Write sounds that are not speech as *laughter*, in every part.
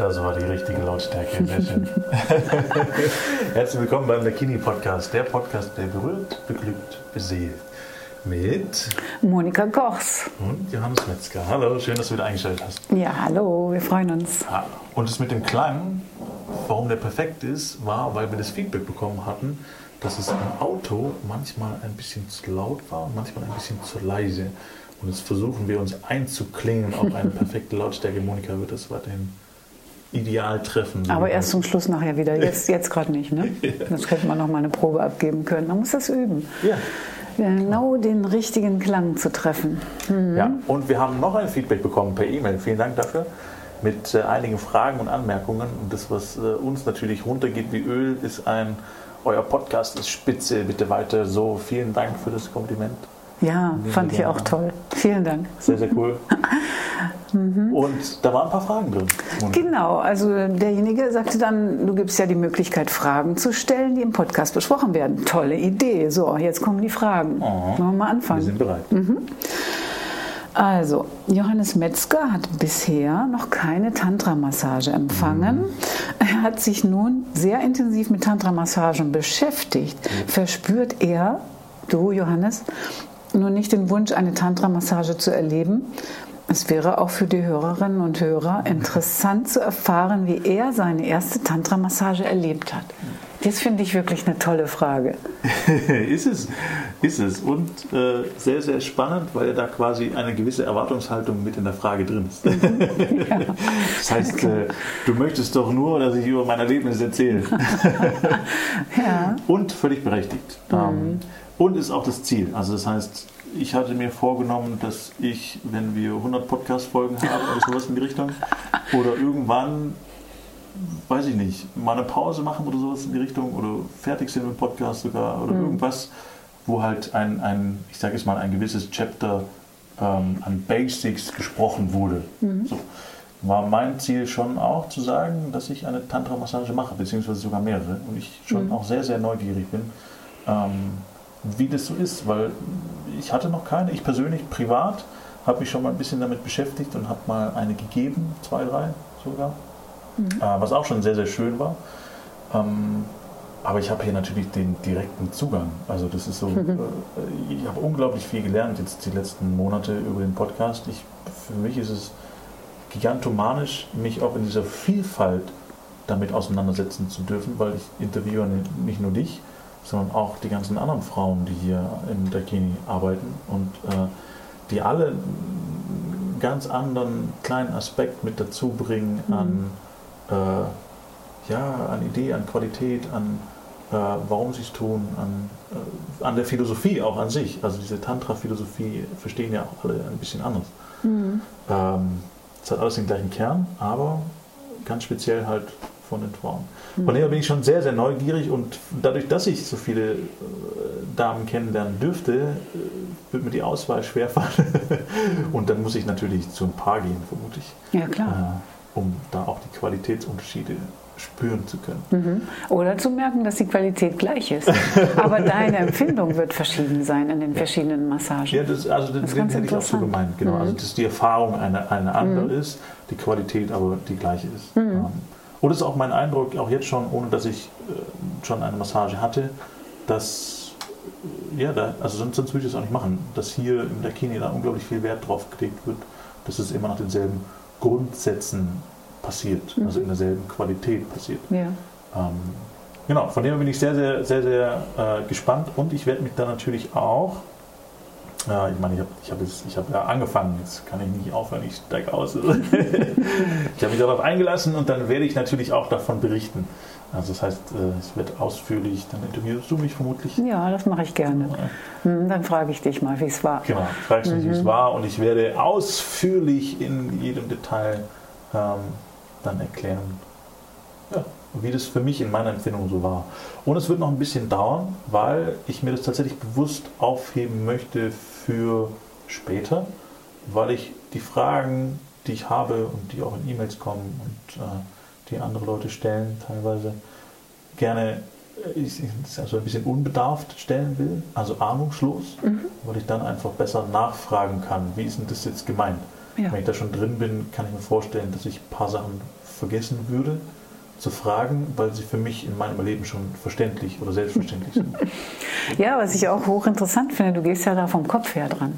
Das war die richtige Lautstärke. Sehr schön. *laughs* Herzlich willkommen beim Dakini Podcast, der Podcast, der berührt, beglückt, beseelt. Mit Monika Gochs und Johannes Metzger. Hallo, schön, dass du wieder eingeschaltet hast. Ja, hallo, wir freuen uns. Und das mit dem Klang, warum der perfekt ist, war, weil wir das Feedback bekommen hatten, dass es im Auto manchmal ein bisschen zu laut war und manchmal ein bisschen zu leise. Und jetzt versuchen wir uns einzuklingen auf eine *laughs* perfekte Lautstärke. Monika wird das weiterhin ideal treffen. Aber erst zum Schluss nachher wieder. Jetzt, jetzt gerade nicht. Ne? *laughs* Das könnte man noch mal eine Probe abgeben können. Man muss das üben. Ja. Genau den richtigen Klang zu treffen. Mhm. Ja, und wir haben noch ein Feedback bekommen per E-Mail. Vielen Dank dafür. Mit äh, einigen Fragen und Anmerkungen. Und das, was äh, uns natürlich runtergeht wie Öl, ist ein, euer Podcast ist spitze, bitte weiter so. Vielen Dank für das Kompliment. Ja, fand ich auch toll. Vielen Dank. Sehr, sehr cool. *laughs* mhm. Und da waren ein paar Fragen drin. Genau, also derjenige sagte dann, du gibst ja die Möglichkeit, Fragen zu stellen, die im Podcast besprochen werden. Tolle Idee. So, jetzt kommen die Fragen. Oh, Wollen wir mal anfangen? Wir sind bereit. Mhm. Also, Johannes Metzger hat bisher noch keine Tantra-Massage empfangen. Mhm. Er hat sich nun sehr intensiv mit Tantra-Massagen beschäftigt. Mhm. Verspürt er, du Johannes, nur nicht den Wunsch, eine Tantra-Massage zu erleben. Es wäre auch für die Hörerinnen und Hörer interessant zu erfahren, wie er seine erste Tantra-Massage erlebt hat. Das finde ich wirklich eine tolle Frage. *laughs* ist es, ist es. Und äh, sehr, sehr spannend, weil da quasi eine gewisse Erwartungshaltung mit in der Frage drin ist. Mhm. *laughs* ja. Das heißt, äh, du möchtest doch nur, dass ich über mein Erlebnis erzähle. *laughs* ja. Und völlig berechtigt. Mhm. Ähm, und ist auch das Ziel. Also das heißt, ich hatte mir vorgenommen, dass ich, wenn wir 100 Podcast-Folgen haben oder sowas in die Richtung, oder irgendwann, weiß ich nicht, mal eine Pause machen oder sowas in die Richtung, oder fertig sind mit dem Podcast sogar, oder mhm. irgendwas, wo halt ein, ein ich sage jetzt mal, ein gewisses Chapter ähm, an Basics gesprochen wurde. Mhm. So. War mein Ziel schon auch zu sagen, dass ich eine Tantra-Massage mache, beziehungsweise sogar mehrere, und ich schon mhm. auch sehr, sehr neugierig bin. Ähm, wie das so ist, weil ich hatte noch keine. Ich persönlich, privat, habe mich schon mal ein bisschen damit beschäftigt und habe mal eine gegeben, zwei, drei sogar, mhm. äh, was auch schon sehr, sehr schön war. Ähm, aber ich habe hier natürlich den direkten Zugang. Also das ist so, mhm. *laughs* äh, ich habe unglaublich viel gelernt jetzt die letzten Monate über den Podcast. Ich, für mich ist es gigantomanisch, mich auch in dieser Vielfalt damit auseinandersetzen zu dürfen, weil ich interviewe nicht nur dich, sondern auch die ganzen anderen Frauen, die hier im Dakini arbeiten und äh, die alle einen ganz anderen kleinen Aspekt mit dazu bringen mhm. an, äh, ja, an Idee, an Qualität, an äh, warum sie es tun, an, äh, an der Philosophie auch an sich. Also diese Tantra-Philosophie verstehen ja auch alle ein bisschen anders. Mhm. Ähm, es hat alles den gleichen Kern, aber ganz speziell halt von den Frauen. Von daher bin ich schon sehr, sehr neugierig und dadurch, dass ich so viele äh, Damen kennenlernen dürfte, äh, wird mir die Auswahl schwerfallen. *laughs* und dann muss ich natürlich zu ein paar gehen, vermute ich. Ja, klar. Äh, um da auch die Qualitätsunterschiede spüren zu können. Mhm. Oder zu merken, dass die Qualität gleich ist. *laughs* Aber deine Empfindung wird verschieden sein in den verschiedenen Massagen. Ja, das, also das, das hätte ich auch so gemeint. Genau. Mhm. Also dass die Erfahrung eine, eine andere mhm. ist, die Qualität aber die gleiche ist. Mhm. Ähm, und es ist auch mein Eindruck, auch jetzt schon, ohne dass ich äh, schon eine Massage hatte, dass, äh, ja, da, also sonst, sonst würde ich das auch nicht machen, dass hier in der Kini da unglaublich viel Wert drauf gelegt wird, dass es immer nach denselben Grundsätzen passiert, mhm. also in derselben Qualität passiert. Ja. Ähm, genau, von dem bin ich sehr, sehr, sehr, sehr äh, gespannt und ich werde mich da natürlich auch ja, ich meine, ich habe ich hab hab ja angefangen, jetzt kann ich nicht aufhören, ich steige aus. *laughs* ich habe mich darauf eingelassen und dann werde ich natürlich auch davon berichten. Also das heißt, äh, es wird ausführlich, dann interviewst du mich vermutlich. Ja, das mache ich gerne. Hm, dann frage ich dich mal, wie es war. Genau, fragst mich, mhm. wie es mhm. war und ich werde ausführlich in jedem Detail ähm, dann erklären, ja, wie das für mich in meiner Empfindung so war. Und es wird noch ein bisschen dauern, weil ich mir das tatsächlich bewusst aufheben möchte für später, weil ich die Fragen, die ich habe und die auch in E-Mails kommen und äh, die andere Leute stellen, teilweise gerne äh, ich, also ein bisschen unbedarft stellen will, also ahnungslos, mhm. weil ich dann einfach besser nachfragen kann, wie ist denn das jetzt gemeint? Ja. Wenn ich da schon drin bin, kann ich mir vorstellen, dass ich ein paar Sachen vergessen würde zu fragen, weil sie für mich in meinem Leben schon verständlich oder selbstverständlich sind. *laughs* Ja, was ich auch hochinteressant finde, du gehst ja da vom Kopf her dran.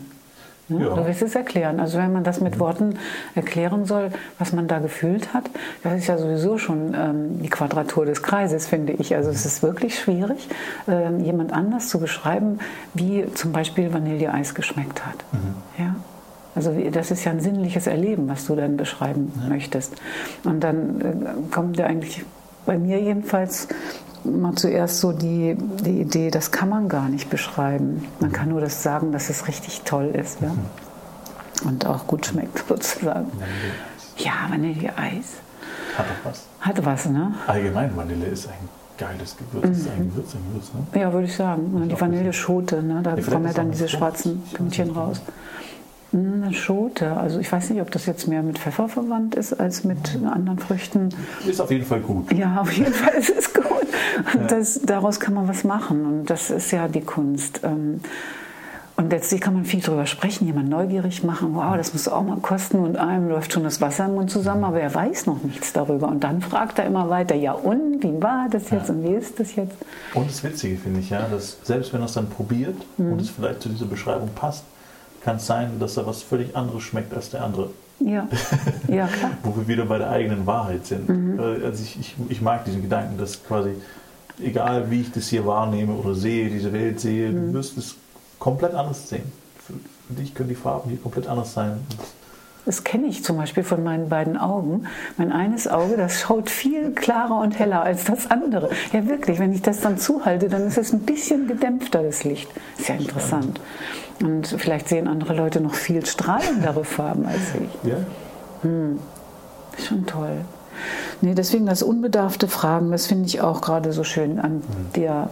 Ne? Ja. Du willst es erklären. Also wenn man das mit Worten erklären soll, was man da gefühlt hat, das ist ja sowieso schon ähm, die Quadratur des Kreises, finde ich. Also es ist wirklich schwierig, ähm, jemand anders zu beschreiben, wie zum Beispiel Vanilleeis geschmeckt hat. Mhm. Ja? Also das ist ja ein sinnliches Erleben, was du dann beschreiben ja. möchtest. Und dann äh, kommt ja eigentlich bei mir jedenfalls mal zuerst so die, die Idee, das kann man gar nicht beschreiben. Man kann nur das sagen, dass es richtig toll ist. Ja? Mhm. Und auch gut schmeckt, *laughs* sozusagen. Ja, Vanilleeis. Hat doch was. Hat was, ne? Allgemein, Vanille ist ein geiles Gewürz. Mhm. Ist ein Gewürz, ein Gewürz, ne? Ja, würde ich sagen. Die Vanilleschote, ne? da kommen ja dann diese schwarzen Pünktchen raus. Eine Schote. Also ich weiß nicht, ob das jetzt mehr mit Pfeffer verwandt ist als mit anderen Früchten. Ist auf jeden Fall gut. Ja, auf jeden Fall ist es gut. Das, daraus kann man was machen und das ist ja die Kunst. Ähm, und letztlich kann man viel darüber sprechen, jemand neugierig machen, wow, das muss auch mal kosten und einem läuft schon das Wasser im Mund zusammen, aber er weiß noch nichts darüber. Und dann fragt er immer weiter, ja und, wie war das jetzt ja. und wie ist das jetzt? Und das Witzige finde ich ja, dass selbst wenn er es dann probiert mhm. und es vielleicht zu dieser Beschreibung passt, kann es sein, dass er was völlig anderes schmeckt als der andere. Ja, *laughs* ja klar. Wo wir wieder bei der eigenen Wahrheit sind. Mhm. Äh, also ich, ich, ich, mag diesen Gedanken, dass quasi, egal wie ich das hier wahrnehme oder sehe, diese Welt sehe, mhm. du wirst es komplett anders sehen. Für dich können die Farben hier komplett anders sein. Das kenne ich zum Beispiel von meinen beiden Augen. Mein eines Auge, das schaut viel klarer und heller als das andere. Ja, wirklich, wenn ich das dann zuhalte, dann ist es ein bisschen gedämpfter, das Licht. Ist ja interessant. Und vielleicht sehen andere Leute noch viel strahlendere Farben als ich. Ja. Hm. Ist schon toll. Nee, deswegen das unbedarfte Fragen, das finde ich auch gerade so schön an mhm. der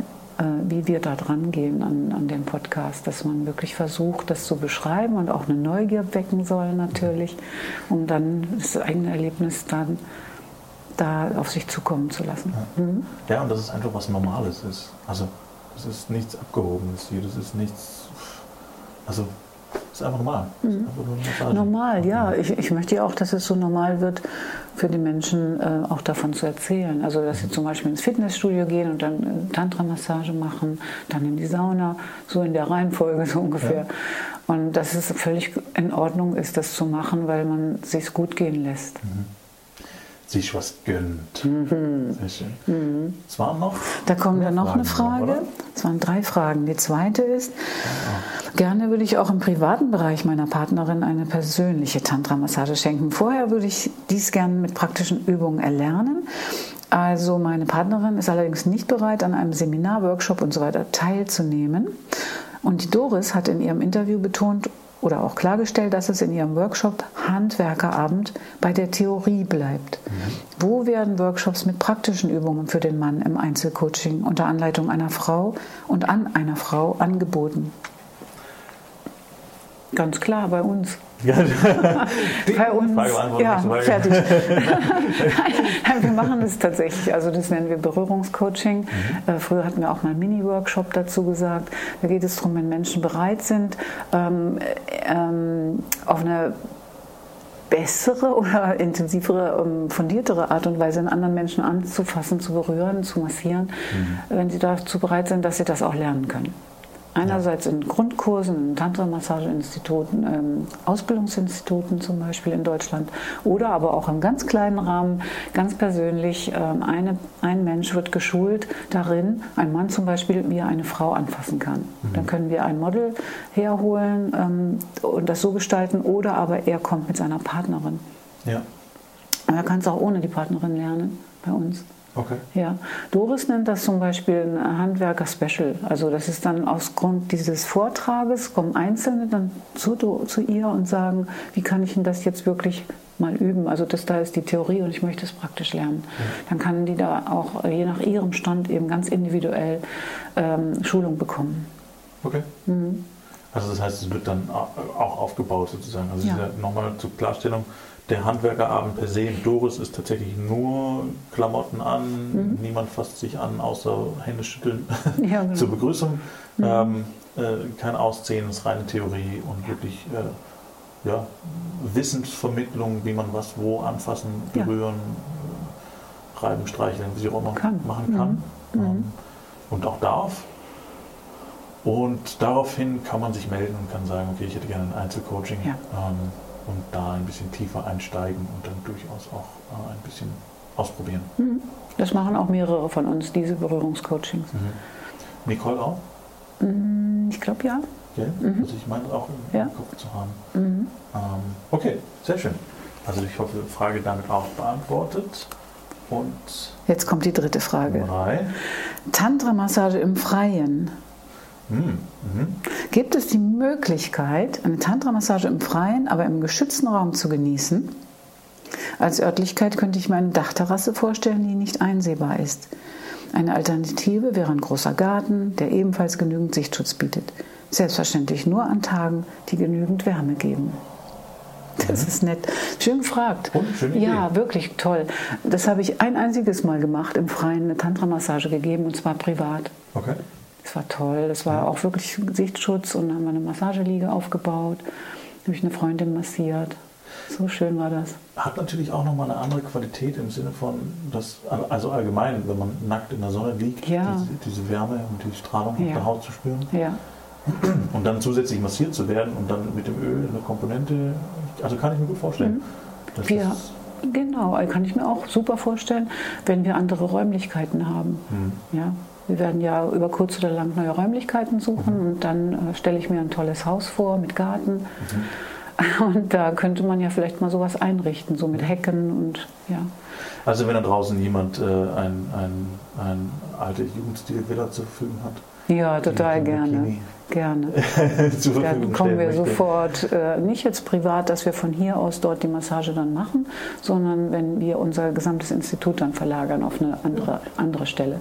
wie wir da dran gehen an, an dem Podcast, dass man wirklich versucht, das zu beschreiben und auch eine Neugier wecken soll natürlich, um dann das eigene Erlebnis dann da auf sich zukommen zu lassen. Ja, mhm. ja und dass es einfach was Normales ist. Also es ist nichts Abgehobenes hier, das ist nichts, also ist einfach normal. Mhm. Einfach normal, ja. Ich, ich möchte ja auch, dass es so normal wird, für die Menschen äh, auch davon zu erzählen. Also, dass sie zum Beispiel ins Fitnessstudio gehen und dann äh, Tantra-Massage machen, dann in die Sauna, so in der Reihenfolge *laughs* so ungefähr. Ja. Und dass es völlig in Ordnung ist, das zu machen, weil man sich gut gehen lässt. Mhm sich was gönnt. Mhm. Sehr schön. Mhm. Es waren noch. Da kommt dann noch Fragen eine Frage. Es waren drei Fragen. Die zweite ist: ja. Gerne würde ich auch im privaten Bereich meiner Partnerin eine persönliche Tantra-Massage schenken. Vorher würde ich dies gerne mit praktischen Übungen erlernen. Also meine Partnerin ist allerdings nicht bereit, an einem Seminar, Workshop und so weiter teilzunehmen. Und die Doris hat in ihrem Interview betont, oder auch klargestellt, dass es in ihrem Workshop Handwerkerabend bei der Theorie bleibt. Mhm. Wo werden Workshops mit praktischen Übungen für den Mann im Einzelcoaching unter Anleitung einer Frau und an einer Frau angeboten? Ganz klar, bei uns. *laughs* Bei uns. Ja, fertig. *laughs* wir machen das tatsächlich. Also das nennen wir Berührungscoaching. Mhm. Äh, früher hatten wir auch mal einen Mini-Workshop dazu gesagt. Da geht es darum, wenn Menschen bereit sind, ähm, ähm, auf eine bessere oder intensivere, ähm, fundiertere Art und Weise einen anderen Menschen anzufassen, zu berühren, zu massieren, mhm. wenn sie dazu bereit sind, dass sie das auch lernen können. Einerseits in Grundkursen, in Tantra-Massageinstituten, ähm, Ausbildungsinstituten zum Beispiel in Deutschland oder aber auch im ganz kleinen Rahmen, ganz persönlich. Ähm, eine, ein Mensch wird geschult darin, ein Mann zum Beispiel, wie er eine Frau anfassen kann. Mhm. Dann können wir ein Model herholen ähm, und das so gestalten oder aber er kommt mit seiner Partnerin. Ja. Und er kann es auch ohne die Partnerin lernen bei uns. Okay. Ja. Doris nennt das zum Beispiel ein Handwerker-Special. Also das ist dann aus Grund dieses Vortrages, kommen Einzelne dann zu, zu ihr und sagen, wie kann ich denn das jetzt wirklich mal üben? Also das da ist die Theorie und ich möchte es praktisch lernen. Ja. Dann kann die da auch je nach ihrem Stand eben ganz individuell ähm, Schulung bekommen. Okay. Mhm. Also das heißt, es wird dann auch aufgebaut sozusagen. Also ja. nochmal zur Klarstellung, der Handwerkerabend per se in Doris ist tatsächlich nur Klamotten an, mhm. niemand fasst sich an, außer Hände schütteln *laughs* ja, *laughs* genau. zur Begrüßung. Mhm. Ähm, äh, kein Ausziehen, ist reine Theorie und wirklich äh, ja, Wissensvermittlung, wie man was wo anfassen, Ja. berühren, reiben, streicheln, wie auch immer machen kann Mhm. ähm, und auch darf. Und daraufhin kann man sich melden und kann sagen, okay, ich hätte gerne ein Einzelcoaching Ja. ähm, und da ein bisschen tiefer einsteigen und dann durchaus auch äh, ein bisschen ausprobieren. Mhm. Das machen auch mehrere von uns, diese Berührungscoachings. Nicole auch? Mhm, Ich glaube ja. Gell? Mhm. Also ich meine auch im Ja. Kopf zu haben. Mhm. Ähm, okay, sehr schön. Also ich hoffe, Frage damit auch beantwortet. Und Jetzt kommt die dritte Frage. drei. Tantra-Massage im Freien. Hm, mhm. Gibt es die Möglichkeit, eine Tantra-Massage im Freien, aber im geschützten Raum zu genießen? Als Örtlichkeit könnte ich mir eine Dachterrasse vorstellen, die nicht einsehbar ist. Eine Alternative wäre ein großer Garten, der ebenfalls genügend Sichtschutz bietet. Selbstverständlich nur an Tagen, die genügend Wärme geben. Das ist nett. Schön gefragt. Und schöne ja, Idee. wirklich toll. Das habe ich ein einziges Mal gemacht, im Freien eine Tantra-Massage gegeben, und zwar privat. Okay. Es war toll. Das war auch wirklich Sichtschutz und dann haben wir eine Massageliege aufgebaut. Habe ich eine Freundin massiert. So schön war das. Hat natürlich auch nochmal eine andere Qualität im Sinne von, dass, also allgemein, wenn man nackt in der Sonne liegt, Ja. diese, diese Wärme und die Strahlung auf Ja. der Haut zu spüren Ja, und dann zusätzlich massiert zu werden und dann mit dem Öl eine Komponente, also kann ich mir gut vorstellen. Wir, ist, genau, kann ich mir auch super vorstellen, wenn wir andere Räumlichkeiten haben. hm, Ja, wir werden ja über kurz oder lang neue Räumlichkeiten suchen und dann äh, stelle ich mir ein tolles Haus vor mit Garten. *laughs* Und da könnte man ja vielleicht mal sowas einrichten, so mit Hecken und ja. Also wenn da draußen jemand äh, ein, ein, ein alte Jugendstil-Villa zur Verfügung hat, Ja, total gerne. Gerne. *laughs* Da kommen wir sofort, äh, nicht jetzt privat, dass wir von hier aus dort die Massage dann machen, sondern wenn wir unser gesamtes Institut dann verlagern auf eine andere, andere Stelle.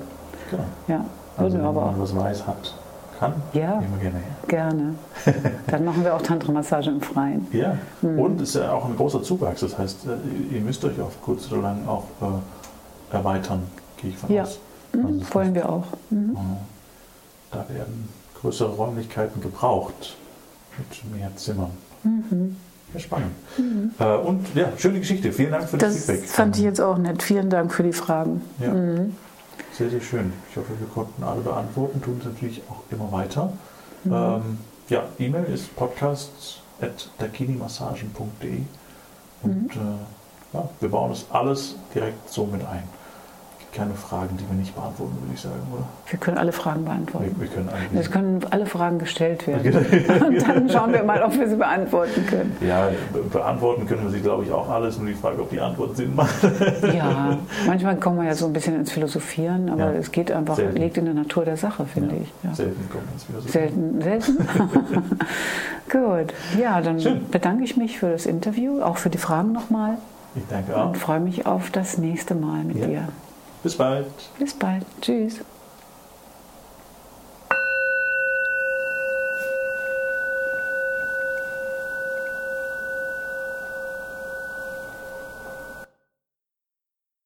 Genau. Ja, Also wenn aber man was weiß hat, kann, Ja. nehmen wir gerne her. gerne. *laughs* Dann machen wir auch Tantra-Massage im Freien. Ja, Mhm. und es ist ja auch ein großer Zuwachs. Das heißt, äh, ihr müsst euch auf kurz oder lang auch äh, erweitern, gehe ich von Ja. aus. Mhm, Also das wollen wir auch. Mhm. Da werden größere Räumlichkeiten gebraucht mit mehr Zimmern. Mhm. Ja, spannend. Äh, und ja, schöne Geschichte. Vielen Dank für das, Das Feedback. fand ich jetzt auch nett. Vielen Dank für die Fragen. Ja, Mhm. Sehr, sehr schön. Ich hoffe, wir konnten alle beantworten, tun es natürlich auch immer weiter. Mhm. Ähm, ja, E-Mail ist podcasts.dakinimassagen.de und Mhm. äh, ja, wir bauen das alles direkt so mit ein. Keine Fragen, die wir nicht beantworten, würde ich sagen, oder? Wir können alle Fragen beantworten. Wir, wir können eigentlich. Es können alle Fragen gestellt werden. *laughs* Und dann schauen wir mal, ob wir sie beantworten können. Ja, be beantworten können wir sie, glaube ich, auch alles, nur die Frage, ob die Antwort Sinn macht. *laughs* Ja, manchmal kommen wir ja so ein bisschen ins Philosophieren, aber Ja. es geht einfach, Selten. liegt in der Natur der Sache, finde ich. Ja. Selten kommt es wieder so. Selten, selten. *laughs* Gut, ja, dann Schön. bedanke ich mich für das Interview, auch für die Fragen nochmal Ich danke auch. und freue mich auf das nächste Mal mit Ja. dir. Bis bald. Bis bald. Tschüss.